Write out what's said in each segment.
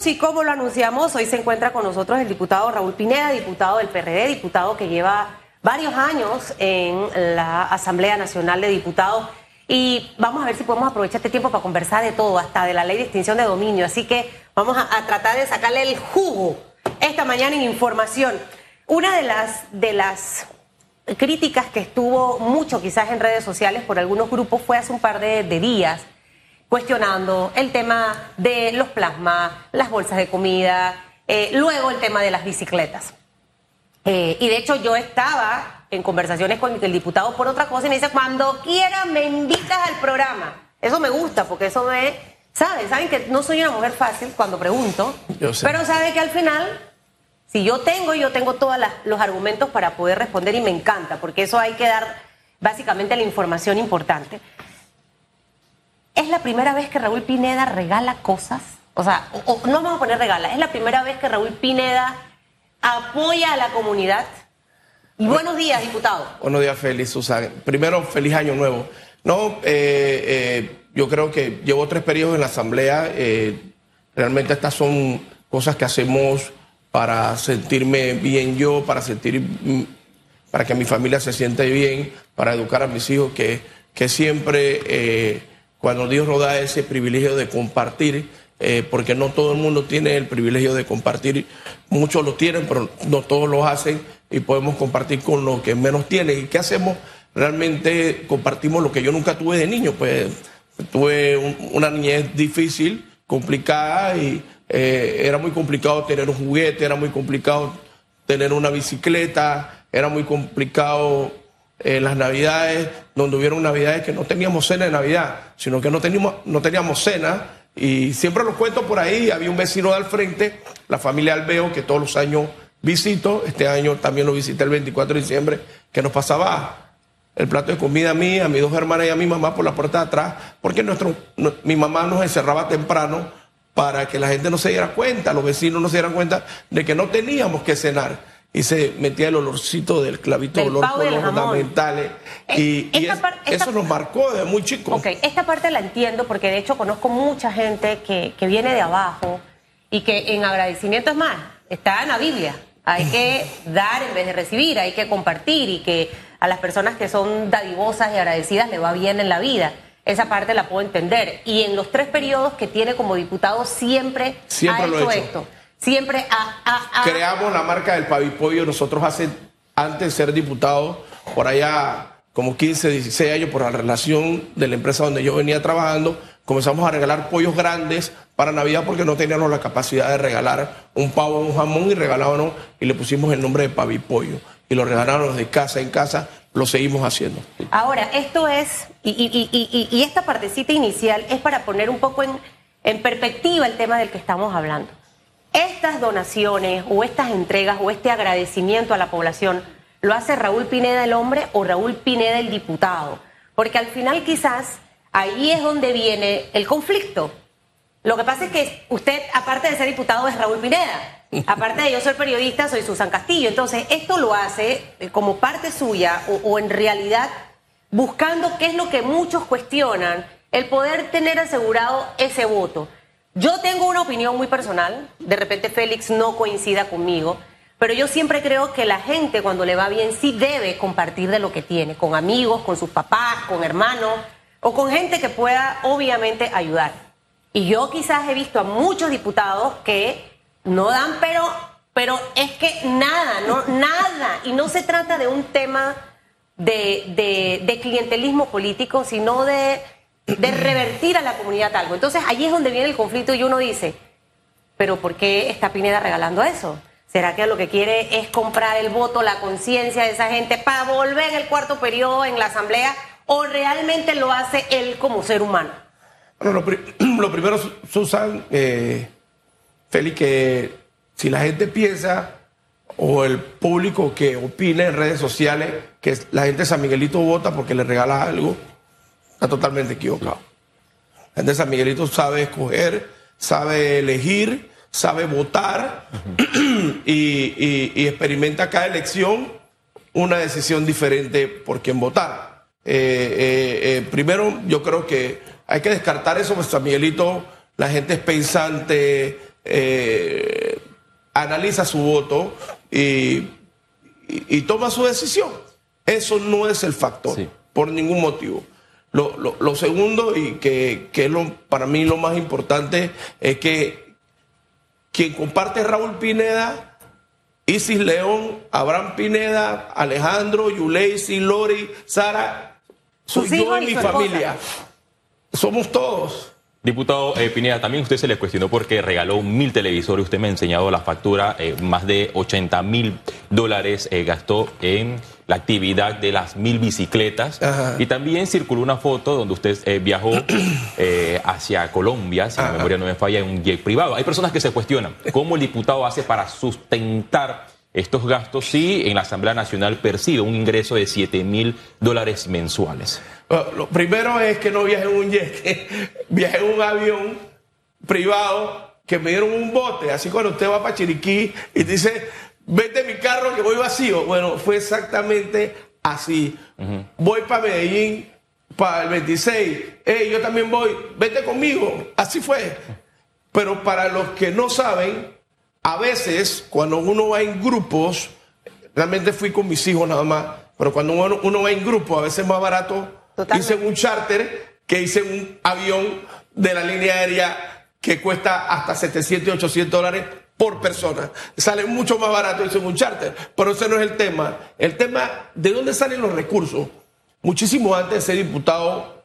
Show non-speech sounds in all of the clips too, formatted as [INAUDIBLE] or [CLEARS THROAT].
Sí, como lo anunciamos, hoy se encuentra con nosotros el diputado Raúl Pineda, diputado del PRD, diputado que lleva varios años en la Asamblea Nacional de Diputados. Y vamos a ver si podemos aprovechar este tiempo para conversar de todo, hasta de la ley de extinción de dominio. Así que vamos a, tratar de sacarle el jugo esta mañana en información. Una de las, de las críticas que estuvo mucho quizás en redes sociales por algunos grupos fue hace un par de días cuestionando el tema de los plasmas, las bolsas de comida, eh, luego el tema de las bicicletas. Eh, y de hecho yo estaba en conversaciones con el diputado por otra cosa y me dice, cuando quiera me invitas al programa. Eso me gusta porque eso me... ¿Saben? Saben que no soy una mujer fácil cuando pregunto, Yo sé. pero sabe que al final, si yo tengo, yo tengo todos los argumentos para poder responder y me encanta, porque eso hay que dar básicamente la información importante. ¿Es la primera vez que Raúl Pineda regala cosas? O sea, o- o- no vamos a poner regala, es la primera vez que Raúl Pineda apoya a la comunidad. Y buenos días, diputado. Buenos días, Félix, Susan. Primero, feliz año nuevo. No, eh, eh, yo creo que llevo tres periodos en la Asamblea. eh, realmente estas son cosas que hacemos para sentirme bien yo, para sentir, mm, para que mi familia se sienta bien, para educar a mis hijos, que, que siempre, eh, cuando Dios nos da ese privilegio de compartir, eh, porque no todo el mundo tiene el privilegio de compartir, muchos lo tienen, pero no todos lo hacen y podemos compartir con los que menos tienen. ¿Y qué hacemos? Realmente compartimos lo que yo nunca tuve de niño, pues tuve un- una niñez difícil, complicada y eh, era muy complicado tener un juguete, era muy complicado tener una bicicleta, era muy complicado eh, las navidades, donde hubieron navidades que no teníamos cena de Navidad, sino que no teníamos, no teníamos cena. Y siempre lo cuento por ahí, había un vecino de al frente, la familia Albeo, que todos los años visito, este año también lo visité el 24 de diciembre, que nos pasaba el plato de comida a mí, a mis dos hermanas y a mi mamá por la puerta de atrás, porque nuestro, mi mamá nos encerraba temprano para que la gente no se diera cuenta, los vecinos no se dieran cuenta de que no teníamos que cenar. Y se metía el olorcito del clavito Del olor y por los ornamentales. Y, Eh, y es- par- esta- eso nos marcó desde muy chico. Ok, esta parte la entiendo porque de hecho conozco mucha gente que, que viene de abajo y que en agradecimiento es más, está en la Biblia. Hay que [LAUGHS] dar en vez de recibir, hay que compartir y que a las personas que son dadivosas y agradecidas le va bien en la vida. Esa parte la puedo entender. Y en los tres periodos que tiene como diputado siempre, Siempre ha lo hecho he hecho. esto. Siempre ha, ha- ha- Creamos la marca del pavipollo nosotros hace, antes de ser diputados, por allá como 15, 16 años, por la relación de la empresa donde yo venía trabajando, comenzamos a regalar pollos grandes para Navidad porque no teníamos la capacidad de regalar un pavo, un jamón y regalábamos y le pusimos el nombre de pavipollo. Y lo regalábamos de casa en casa, lo seguimos haciendo. Ahora, esto es, y, y- y- y- y esta partecita inicial es para poner un poco en, en perspectiva el tema del que estamos hablando. Estas donaciones o estas entregas o este agradecimiento a la población, ¿lo hace Raúl Pineda el hombre o Raúl Pineda el diputado? Porque al final quizás ahí es donde viene el conflicto. Lo que pasa es que usted, aparte de ser diputado, es Raúl Pineda. Aparte de yo ser periodista, soy Susan Castillo. Entonces, esto lo hace eh, como parte suya o, o en realidad buscando qué es lo que muchos cuestionan, el poder tener asegurado ese voto. Yo tengo una opinión muy personal, de repente Félix no coincida conmigo, pero yo siempre creo que la gente cuando le va bien sí debe compartir de lo que tiene, con amigos, con sus papás, con hermanos o con gente que pueda obviamente ayudar. Y yo quizás he visto a muchos diputados que no dan, pero, pero es que nada, no, [LAUGHS] nada. Y no se trata de un tema de, de- de clientelismo político, sino de, de revertir a la comunidad algo. Entonces ahí es donde viene el conflicto y uno dice, pero ¿por qué está Pineda regalando eso? ¿Será que lo que quiere es comprar el voto, la conciencia de esa gente para volver en el cuarto periodo en la asamblea o realmente lo hace él como ser humano? Bueno, lo, [CLEARS THROAT] lo primero, Su- Susan, eh, Félix, que si la gente piensa o el público que opina en redes sociales que la gente de San Miguelito vota porque le regala algo, está totalmente equivocado. La gente de San Miguelito sabe escoger, sabe elegir, sabe votar [CLEARS THROAT] y, y- y experimenta cada elección una decisión diferente por quién votar. Eh, eh, eh, primero, yo creo que hay que descartar eso, pues San Miguelito, la gente es pensante, analiza su voto y, y, toma su decisión. Eso no es el factor, por ningún motivo. Lo, segundo, y que, que es lo, para mí lo más importante, es que quien comparte Raúl Pineda, Isis León, Abraham Pineda, Alejandro, Yuleisi, Lori, Sara, soy yo y mi familia. Somos todos. Diputado eh, Pineda, también usted se le cuestionó porque regaló mil televisores. Usted me ha enseñado la factura, eh, más de 80 mil dólares eh, gastó en la actividad de las mil bicicletas. Y también circuló una foto donde usted viajó [CLEARS THROAT] hacia Colombia, si la memoria no me falla, en un jet privado. Hay personas que se cuestionan cómo el diputado hace para sustentar estos gastos si en la Asamblea Nacional percibe un ingreso de 7 mil dólares mensuales. Lo primero es que no viaje en un jet, [LAUGHS] viaje en un avión privado que me dieron un bote. Así cuando usted va para Chiriquí y dice, vete mi carro que voy vacío. Bueno, fue exactamente así. Voy para Medellín para el 26. Hey, yo también voy, vete conmigo. Así fue. Pero para los que no saben, a veces cuando uno va en grupos, realmente fui con mis hijos nada más, pero cuando uno, va en grupo, a veces es más barato irse en un charter que en un avión de la línea aérea que cuesta hasta 700 y 800 dólares por persona. Sale mucho más barato en un charter, pero ese no es el tema. El tema, ¿de dónde salen los recursos? Muchísimo antes de ser diputado,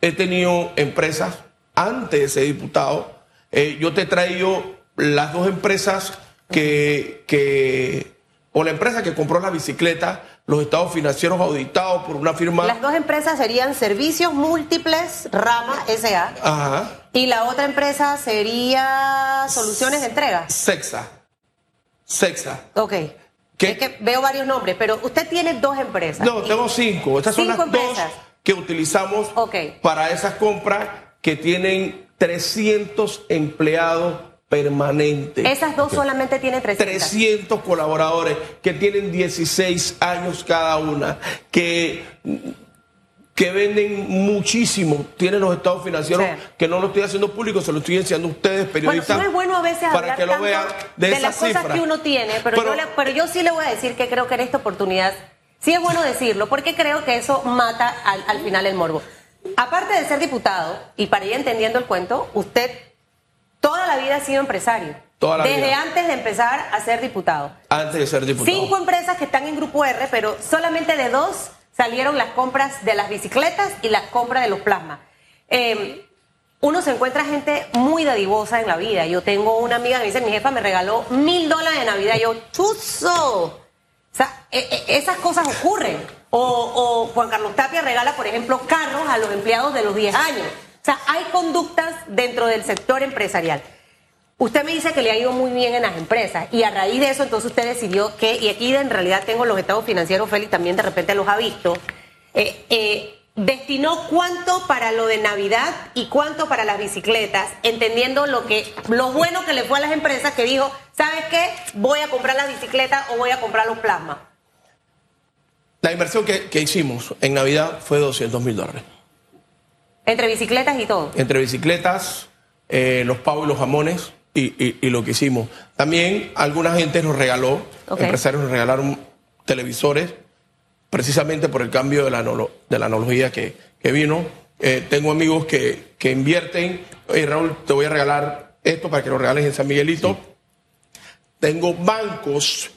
he tenido empresas, antes de ser diputado, eh, yo te he traído las dos empresas que, o la empresa que compró la bicicleta, los estados financieros auditados por una firma. Las dos empresas serían Servicios Múltiples Rama SA. Ajá. Y la otra empresa sería Soluciones de Entrega. Sexa. Sexa. Ok. Es que veo varios nombres, pero usted tiene dos empresas. No, tengo cinco. Estas son las dos que utilizamos para esas compras que tienen 300 empleados permanente. Esas dos solamente tienen 300. 300 colaboradores que tienen 16 años cada una, que, que venden muchísimo, tienen los estados financieros, que no lo estoy haciendo público, se lo estoy enseñando a ustedes, periodistas. Bueno, no es bueno a veces para que lo vean de, las cosas que uno tiene, pero, yo pero yo sí le voy a decir que creo que en esta oportunidad sí es bueno decirlo, porque creo que eso mata al, al final el morbo. Aparte de ser diputado, y para ir entendiendo el cuento, usted Toda la vida ha sido empresario. Toda la Desde antes de empezar a ser diputado. Antes de ser diputado. Cinco empresas que están en Grupo R, pero solamente de dos salieron las compras de las bicicletas y las compras de los plasmas. Em, uno se encuentra gente muy dadivosa en la vida. Yo tengo una amiga que me dice, mi jefa me regaló mil dólares de Navidad. yo, chuzo. O sea, e, e, esas cosas ocurren. O, o, Juan Carlos Tapia regala, por ejemplo, carros a los empleados de los 10 años. Sea, hay conductas dentro del sector empresarial. Usted me dice que le ha ido muy bien en las empresas y a raíz de eso entonces usted decidió que, y aquí en realidad tengo los estados financieros, Félix también de repente los ha visto, eh, eh, destinó cuánto para lo de Navidad y cuánto para las bicicletas, entendiendo lo que lo bueno que le fue a las empresas que dijo, ¿sabes qué? Voy a comprar las bicicletas o voy a comprar los plasmas. La inversión que, que hicimos en Navidad fue 200 mil dólares. Entre bicicletas y todo. Entre bicicletas, eh, los pavos y los jamones y, lo que hicimos. También alguna gente nos regaló, empresarios nos regalaron televisores, precisamente por el cambio de la, de la analogía que, vino. Eh, tengo amigos que, que invierten. Oye, Raúl, te voy a regalar esto para que lo regales en San Miguelito. Tengo bancos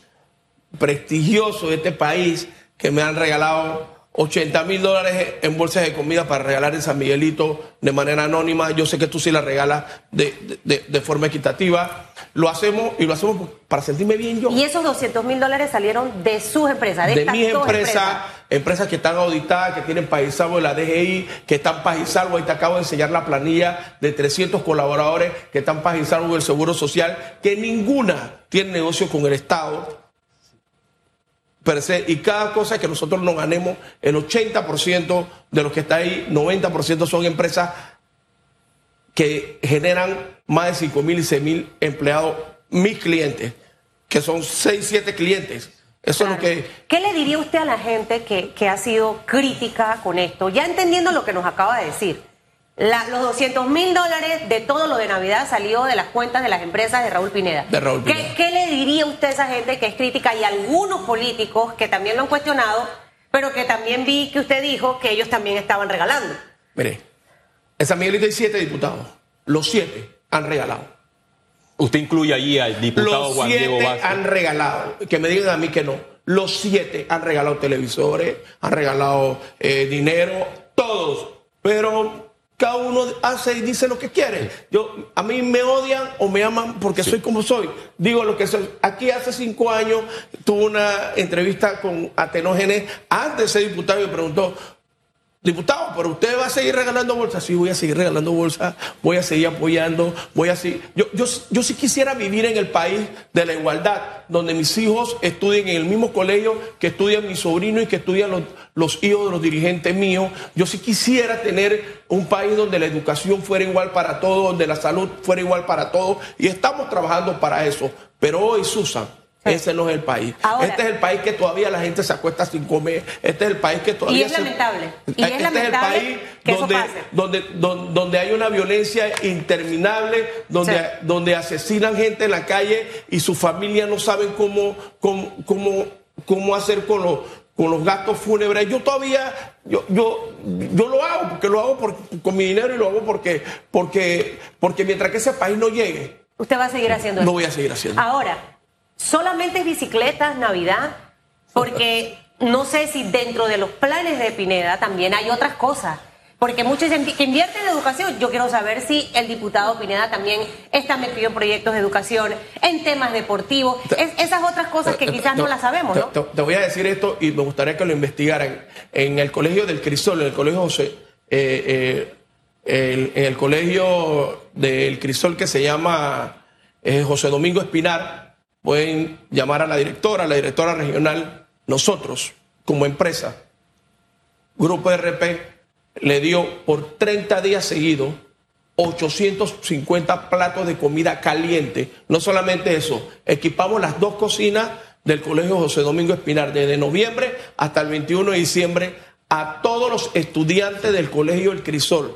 prestigiosos de este país que me han regalado 80 mil dólares en bolsas de comida para regalar en San Miguelito de manera anónima. Yo sé que tú sí la regalas de, de, forma equitativa. Lo hacemos y lo hacemos para sentirme bien yo. Y esos 200 mil dólares salieron de sus empresas, de, de mis empresas, empresas, que están auditadas, que tienen país salvo de la DGI, que están país salvo. Ahí te acabo de enseñar la planilla de 300 colaboradores que están país salvo del Seguro Social, que ninguna tiene negocio con el Estado y cada cosa que nosotros nos ganemos, el 80% de los que está ahí, 90% son empresas que generan más de 5 mil y 6 mil empleados, mis clientes, que son 6, 7 clientes. Eso es lo que... ¿Qué le diría usted a la gente que, que ha sido crítica con esto? Ya entendiendo lo que nos acaba de decir la- los 200 mil dólares de todo lo de Navidad salió de las cuentas de las empresas de Raúl Pineda. De Raúl ¿Qué, Pineda. qué le diría usted a esa gente que es crítica y algunos políticos que también lo han cuestionado, pero que también vi que usted dijo que ellos también estaban regalando? Mire, en San Miguelito hay siete diputados. Los siete han regalado. Usted incluye allí al diputado Los Juan Diego siete Vázquez. han regalado. Que me digan a mí que no. Los siete han regalado televisores, han regalado eh, dinero, todos. Pero cada uno hace y dice lo que quiere. Yo, a mí me odian o me aman porque soy como soy. Digo lo que soy. Aquí hace cinco años tuve una entrevista con Atenógenes antes de ser diputado y me preguntó, Diputado, pero usted va a seguir regalando bolsas. Sí, voy a seguir regalando bolsas, voy a seguir apoyando, voy a seguir. Yo, yo, yo sí quisiera vivir en el país de la igualdad, donde mis hijos estudien en el mismo colegio que estudian mis sobrinos y que estudian los, los hijos de los dirigentes míos. Yo sí quisiera tener un país donde la educación fuera igual para todos, donde la salud fuera igual para todos. Y estamos trabajando para eso. Pero hoy, Susan, ese no es el país. Ahora- este es el país que todavía la gente se acuesta sin comer. Este es el país que todavía es se- lamentable. Y es este lamentable es el país que eso donde, pase. donde, donde, donde hay una violencia interminable, donde, Sí. donde asesinan gente en la calle y su familia no saben cómo, cómo, cómo, cómo hacer con los, con los gastos fúnebres. Yo todavía, yo, yo, yo lo hago, porque lo hago por- con mi dinero y lo hago porque, porque, porque mientras que ese país no llegue, Usted va a seguir haciendo lo eso. voy a seguir haciendo. Ahora, solamente es bicicletas, Navidad, porque no sé si dentro de los planes de Pineda también hay otras cosas. Porque muchos que invierten en educación. Yo quiero saber si el diputado Pineda también está metido en proyectos de educación, en temas deportivos, es- esas otras cosas que quizás no las sabemos, ¿no? Te, te voy a decir esto y me gustaría que lo investigaran. En el colegio del Crisol, en el colegio José, eh, eh, el- en el colegio del Crisol que se llama eh, José Domingo Espinar, pueden llamar a la directora, a la directora regional, nosotros como empresa, Grupo RP, le dio por 30 días seguidos 850 platos de comida caliente. No solamente eso, equipamos las dos cocinas del Colegio José Domingo Espinar desde noviembre hasta el 21 de diciembre a todos los estudiantes del Colegio El Crisol,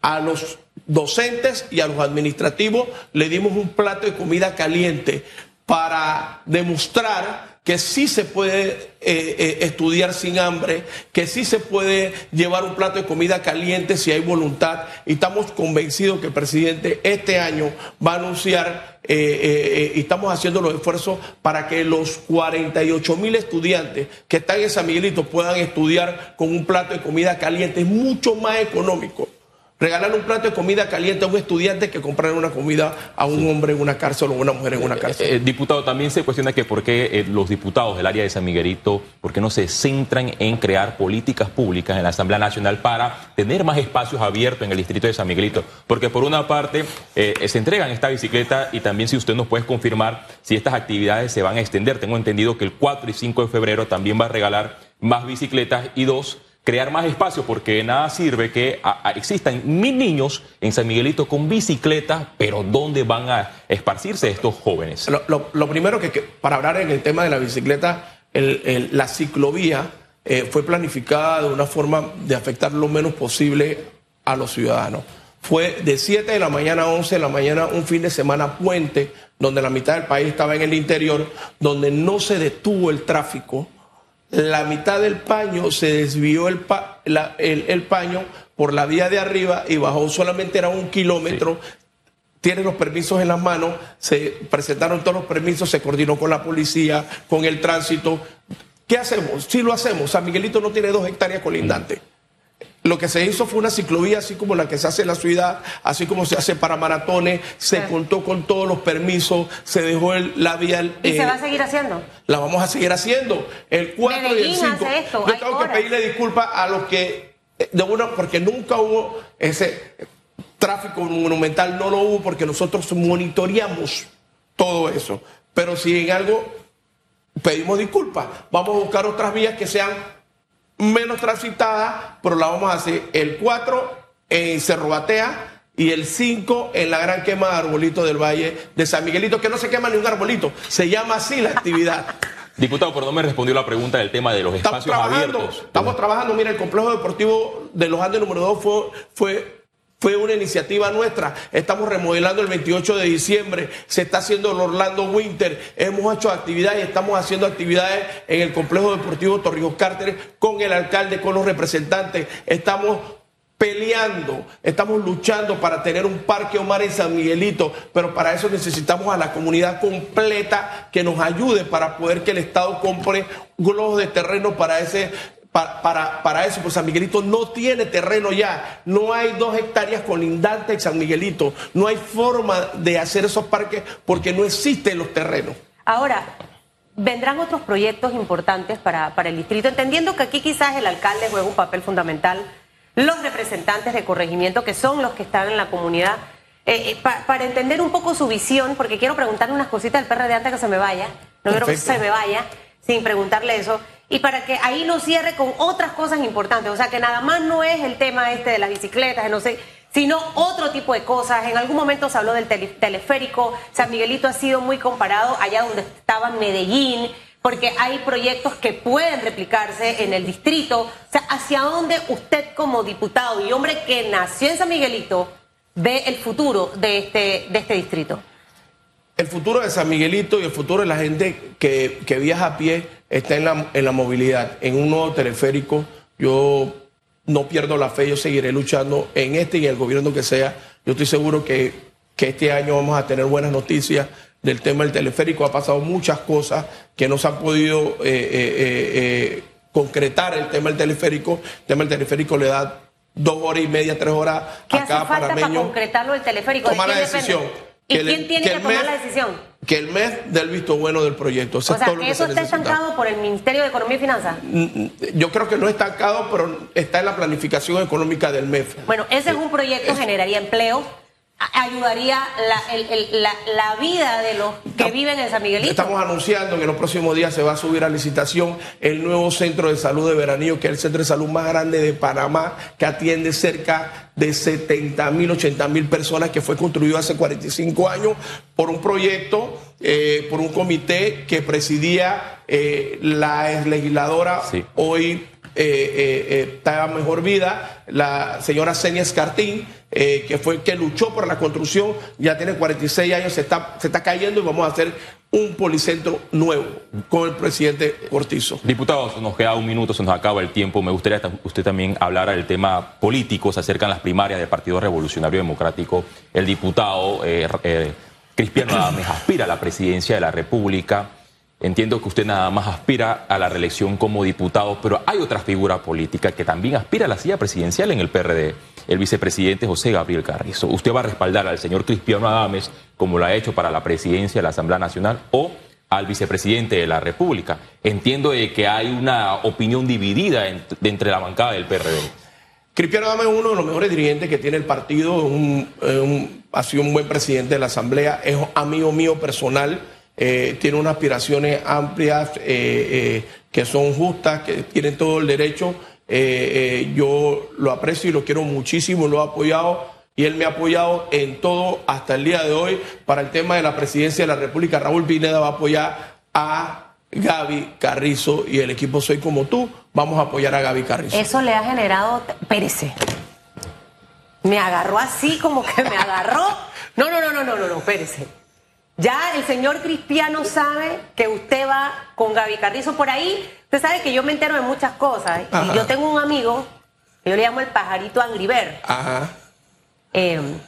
a los docentes y a los administrativos le dimos un plato de comida caliente para demostrar que sí se puede eh, eh, estudiar sin hambre, que sí se puede llevar un plato de comida caliente si hay voluntad. Y estamos convencidos que el presidente este año va a anunciar, eh, eh, y estamos haciendo los esfuerzos para que los 48 mil estudiantes que están en San Miguelito puedan estudiar con un plato de comida caliente. Es mucho más económico regalar un plato de comida caliente a un estudiante que comprar una comida a un hombre en una cárcel o a una mujer en una cárcel. Eh, diputado, también se cuestiona que por qué eh, los diputados del área de San Miguelito, por qué no se centran en crear políticas públicas en la Asamblea Nacional para tener más espacios abiertos en el distrito de San Miguelito. Porque por una parte eh, se entregan esta bicicleta y también si usted nos puede confirmar si estas actividades se van a extender. Tengo entendido que el 4 y 5 de febrero también va a regalar más bicicletas y dos, crear más espacios, porque nada sirve que a- existan mil niños en San Miguelito con bicicletas, pero ¿dónde van a esparcirse estos jóvenes? Lo, primero que, para hablar en el tema de la bicicleta, la ciclovía eh, fue planificada de una forma de afectar lo menos posible a los ciudadanos. Fue de 7 de la mañana a 11 de la mañana un fin de semana puente, donde la mitad del país estaba en el interior, donde no se detuvo el tráfico. La mitad del paño se desvió el, pa- la- el- el paño por la vía de arriba y bajó solamente era un kilómetro tiene los permisos en las manos, se presentaron todos los permisos, se coordinó con la policía, con el tránsito. ¿Qué hacemos? Si lo hacemos, San Miguelito no tiene dos hectáreas colindantes. Lo que se hizo fue una ciclovía así como la que se hace en la ciudad, así como se hace para maratones, se contó con todos los permisos, se dejó el- la vía... Y eh, se va a seguir haciendo. la vamos a seguir haciendo. El 4 y el Medellín 5. hace esto, Yo tengo que pedirle disculpas a los que, eh, de una, porque nunca hubo ese tráfico monumental, no lo hubo porque nosotros monitoreamos todo eso. Pero si en algo pedimos disculpas, vamos a buscar otras vías que sean menos transitadas, pero la vamos a hacer el 4 en Cerro Batea y el 5 en la gran quema de arbolito del Valle de San Miguelito, que no se quema ni un arbolito, se llama así la actividad. [LAUGHS] Diputado, pero no me respondió la pregunta del tema de los Estamos espacios abiertos. estamos trabajando. Mira, el complejo deportivo de los Andes número 2 fue, fue fue una iniciativa nuestra. Estamos remodelando el 28 de diciembre, se está haciendo el Orlando Winter, hemos hecho actividades, estamos haciendo actividades en el complejo deportivo Torrijos Carter con el alcalde, con los representantes. Estamos peleando, estamos luchando para tener un parque Omar en San Miguelito, pero para eso necesitamos a la comunidad completa que nos ayude para poder que el Estado compre globos de terreno para ese para, para, eso, pues San Miguelito no tiene terreno ya. No hay dos hectáreas colindantes en San Miguelito. No hay forma de hacer esos parques porque no existen los terrenos. Ahora, vendrán otros proyectos importantes para, para el distrito, entendiendo que aquí quizás el alcalde juega un papel fundamental, los representantes de corregimiento, que son los que están en la comunidad, eh, eh, para entender un poco su visión, porque quiero preguntarle unas cositas del PRD antes que se me vaya. No quiero que se me vaya sin preguntarle eso y para que ahí lo cierre con otras cosas importantes. O sea, que nada más no es el tema este de las bicicletas, no sé, sino otro tipo de cosas. En algún momento se habló del teleférico, San Miguelito ha sido muy comparado allá donde estaba Medellín, porque hay proyectos que pueden replicarse en el distrito. O sea, ¿hacia dónde usted como diputado y hombre que nació en San Miguelito ve el futuro de este, de este distrito? El futuro de San Miguelito y el futuro de la gente que, que viaja a pie está en la, en la movilidad, en un nuevo teleférico. Yo no pierdo la fe, yo seguiré luchando en este y en el gobierno que sea. Yo estoy seguro que, que este año vamos a tener buenas noticias del tema del teleférico. Ha pasado muchas cosas que no se han podido eh, eh, eh, concretar el tema del teleférico. El tema del teleférico le da dos horas y media, tres horas ¿Qué a cada hace falta para concretarlo el teleférico? Tomar la decisión. ¿Y quién tiene que, tomar la decisión? que el mes del visto bueno del proyecto. o sea, que eso está estancado por el Ministerio de Economía y Finanzas. Yo creo que no está estancado, pero está en la planificación económica del MEF. Bueno, ese es un proyecto, que generaría empleo, ayudaría la, la, vida de los que viven en San Miguelito. Estamos anunciando que en los próximos días se va a subir a licitación el nuevo centro de salud de Veranillo, que es el centro de salud más grande de Panamá, que atiende cerca de 70 mil, 80 mil personas, que fue construido hace 45 años por un proyecto, eh, por un comité que presidía eh, la legisladora hoy eh, está mejor vida, la señora Senia Escartín eh, que fue que luchó por la construcción, ya tiene 46 años, se está, se está cayendo y vamos a hacer un policentro nuevo con el presidente Cortizo. Diputados, nos queda un minuto, se nos acaba el tiempo. Me gustaría que usted también hablara del tema político. Se acercan las primarias del Partido Revolucionario Democrático. El diputado eh, eh, Cristiano Adames aspira a la presidencia de la República. Entiendo que usted nada más aspira a la reelección como diputado, pero hay otra figura política que también aspira a la silla presidencial en el PRD, el vicepresidente José Gabriel Carrizo. ¿Usted va a respaldar al señor Cristiano Adames como lo ha hecho para la presidencia de la Asamblea Nacional o al vicepresidente de la República? Entiendo que hay una opinión dividida entre la bancada del PRD. Cristiano Adames es uno de los mejores dirigentes que tiene el partido, ha sido un buen presidente de la Asamblea, es amigo mío personal eh, tiene unas aspiraciones amplias eh, eh, que son justas, que tienen todo el derecho. yo lo aprecio y lo quiero muchísimo, lo he apoyado y él me ha apoyado en todo hasta el día de hoy. Para el tema de la presidencia de la República, Raúl Pineda va a apoyar a Gaby Carrizo y el equipo Soy como tú, vamos a apoyar a Gaby Carrizo. Eso le ha generado, pérese. Me agarró así como que me agarró. No, no, no, no, no, no, no, pérese. Ya el señor Cristiano sabe que usted va con Gaby Carrizo por ahí. Usted sabe que yo me entero de muchas cosas. Y yo tengo un amigo, yo le llamo el pajarito Angriver. Ajá. Em,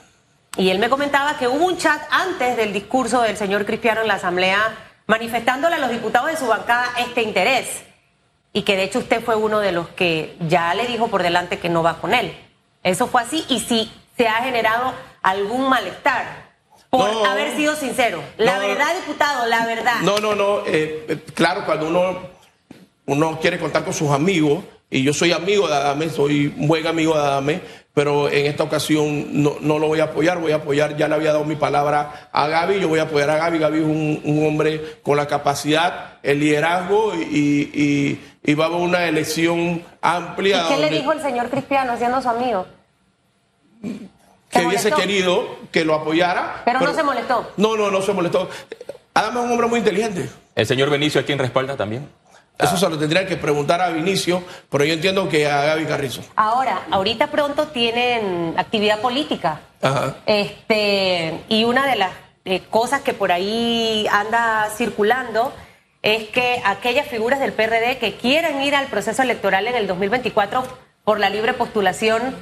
y él me comentaba que hubo un chat antes del discurso del señor Cristiano en la Asamblea manifestándole a los diputados de su bancada este interés. Y que de hecho usted fue uno de los que ya le dijo por delante que no va con él. Eso fue así. Y si se ha generado algún malestar por haber sido sincero. La verdad, diputado, la verdad. No, no, no. Eh, eh, claro, cuando uno, uno quiere contar con sus amigos, y yo soy amigo de Adame, soy un buen amigo de Adame, pero en esta ocasión no, lo voy a apoyar, voy a apoyar, ya le había dado mi palabra a Gaby, yo voy a apoyar a Gaby, Gaby es un, hombre con la capacidad, el liderazgo y, y, va a haber una elección amplia. ¿Y qué le dijo el señor Cristiano siendo su amigo? Que hubiese querido que lo apoyara. Pero, no se molestó. No, no, no se molestó. Adame es un hombre muy inteligente. ¿El señor Benicio a quién respalda también? Eso se lo tendrían que preguntar a Vinicio, pero yo entiendo que a Gaby Carrizo. Ahora, ahorita pronto tienen actividad política. Ajá. Este, y una de las eh, cosas que por ahí anda circulando es que aquellas figuras del PRD que quieren ir al proceso electoral en el 2024 por la libre postulación,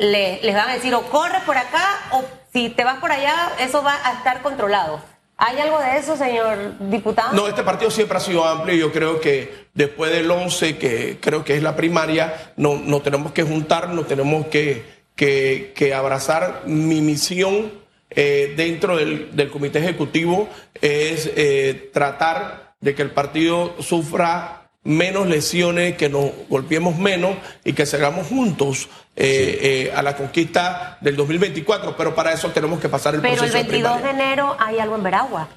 le- les van a decir o corres por acá o si te vas por allá, eso va a estar controlado. ¿Hay algo de eso, señor diputado? No, este partido siempre ha sido amplio y yo creo que después del 11, que creo que es la primaria, no, no tenemos que juntar, nos tenemos que, que, que abrazar. Mi misión eh, dentro del, del comité ejecutivo es eh, tratar de que el partido sufra menos lesiones, que nos golpeemos menos y que salgamos juntos eh, eh, a la conquista del 2024, pero para eso tenemos que pasar el Pero el proceso de 22 de enero hay algo en Veragua.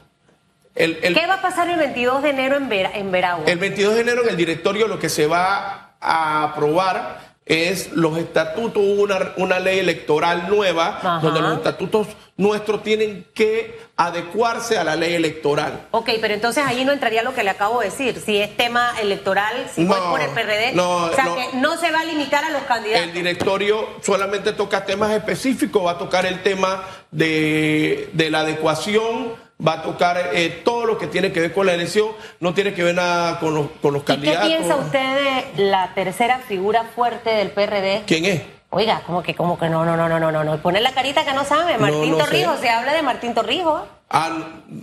El- el- ¿Qué va a pasar el 22 de enero en, Vera- en Veragua? El 22 de enero en el directorio lo que se va a aprobar es los estatutos, hubo una, una ley electoral nueva, Ajá. donde los estatutos nuestros tienen que adecuarse a la ley electoral. Ok, pero entonces ahí no entraría lo que le acabo de decir. Si es tema electoral, si No, por el PRD, no, o sea no. que no se va a limitar a los candidatos. El directorio solamente toca temas específicos, va a tocar el tema de, de la adecuación, va a tocar eh, todo lo que tiene que ver con la elección, no tiene que ver nada con los, con los ¿Y qué candidatos. piensa usted de la tercera figura fuerte del PRD? ¿Quién es? Oiga, como que, como que no, no, no, no, no, no, no. Pone la carita que no sabe. Martín no. Torrijos, se habla de Martín Torrijos. Ah,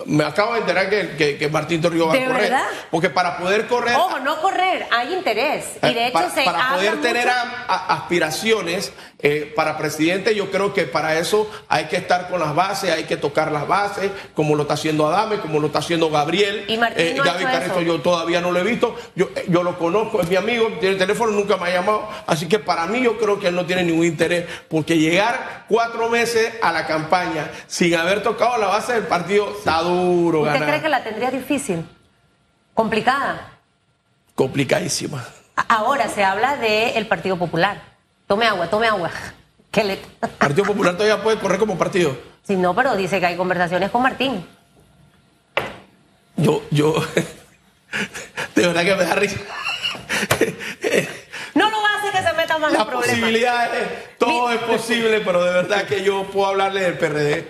me acabo de enterar que, que- que Martín Torrijos va ¿De a correr. verdad? Porque para poder correr. Ojo, no correr, hay interés. Y de eh, hecho para, se para poder tener mucho- a- a- aspiraciones eh, para presidente, yo creo que para eso hay que estar con las bases, hay que tocar las bases, como lo está haciendo Adame, como lo está haciendo Gabriel. Y Martín no Gaby hecho Carrizo eso. yo todavía no lo he visto. Yo, eh, yo lo conozco, es mi amigo, tiene el teléfono, nunca me ha llamado. Así que para mí yo creo que él no tiene ningún interés, porque llegar cuatro meses a la campaña sin haber tocado la base del partido está duro, ¿Usted ganar. cree que la tendría difícil? Complicada. Complicadísima. Ahora se habla del Partido Popular. Tome agua, tome agua. [LAUGHS] ¿Qué le... Partido Popular todavía puede correr como partido. Si no, pero dice que hay conversaciones con Martín. Yo, yo, [LAUGHS] de verdad que me da risa. [LAUGHS] No lo va a hacer que se meta más Las en problemas. posibilidades, todo Mi- es posible, pero de verdad que yo puedo hablarle del PRD.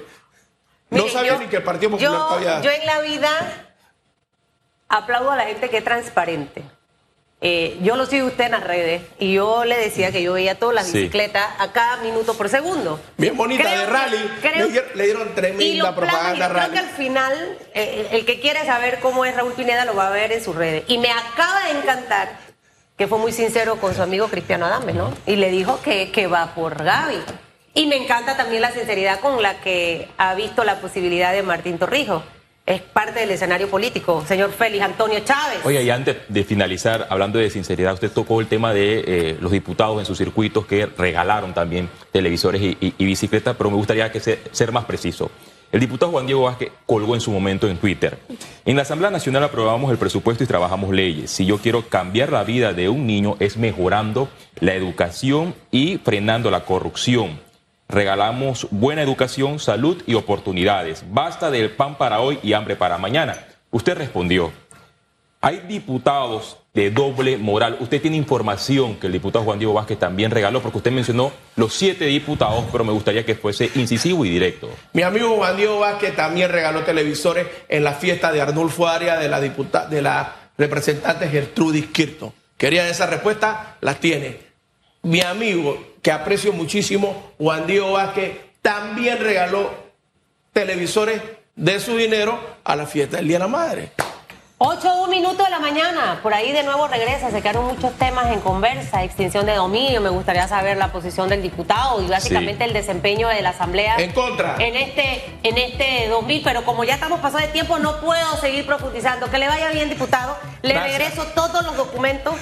No sabía yo- ni que el Partido Popular yo, todavía. Yo en la vida aplaudo a la gente que es transparente. Eh, yo lo sigo usted en las redes y yo le decía que yo veía todas las Sí. bicicletas a cada minuto por segundo. Bien bonita, Creo de que- rally. creo- le, dieron, le dieron y tremenda lo propaganda planes, creo rally. que al final eh, el que quiere saber cómo es Raúl Pineda lo va a ver en sus redes. Y me acaba de encantar que fue muy sincero con su amigo Cristiano Adame, ¿no? Y le dijo que, que va por Gaby. Y me encanta también la sinceridad con la que ha visto la posibilidad de Martín Torrijos. Es parte del escenario político, señor Félix Antonio Chávez. Oye, y antes de finalizar, hablando de sinceridad, usted tocó el tema de eh, los diputados en sus circuitos que regalaron también televisores y, y- bicicletas, pero me gustaría que se- ser más preciso. El diputado Juan Diego Vázquez colgó en su momento en Twitter. En la Asamblea Nacional aprobamos el presupuesto y trabajamos leyes. Si yo quiero cambiar la vida de un niño es mejorando la educación y frenando la corrupción. Regalamos buena educación, salud y oportunidades. Basta del pan para hoy y hambre para mañana. Usted respondió, hay diputados de doble moral. Usted tiene información que el diputado Juan Diego Vázquez también regaló, porque usted mencionó los siete diputados, pero me gustaría que fuese incisivo y directo. Mi amigo Juan Diego Vázquez también regaló televisores en la fiesta de Arnulfo Arias de la diputa- de la representante Gertrudis Kirto. Quería esa respuesta, la tiene. Mi amigo, que aprecio muchísimo, Juan Diego Vázquez, también regaló televisores de su dinero a la fiesta del Día de la Madre. 8 un minuto de la mañana, por ahí de nuevo regresa, se quedaron muchos temas en conversa, extinción de dominio, me gustaría saber la posición del diputado y básicamente el desempeño de la Asamblea. En contra. En este, en este 2000, pero como ya estamos pasados de tiempo, no puedo seguir profundizando. Que le vaya bien, diputado. Le Gracias. regreso todos los documentos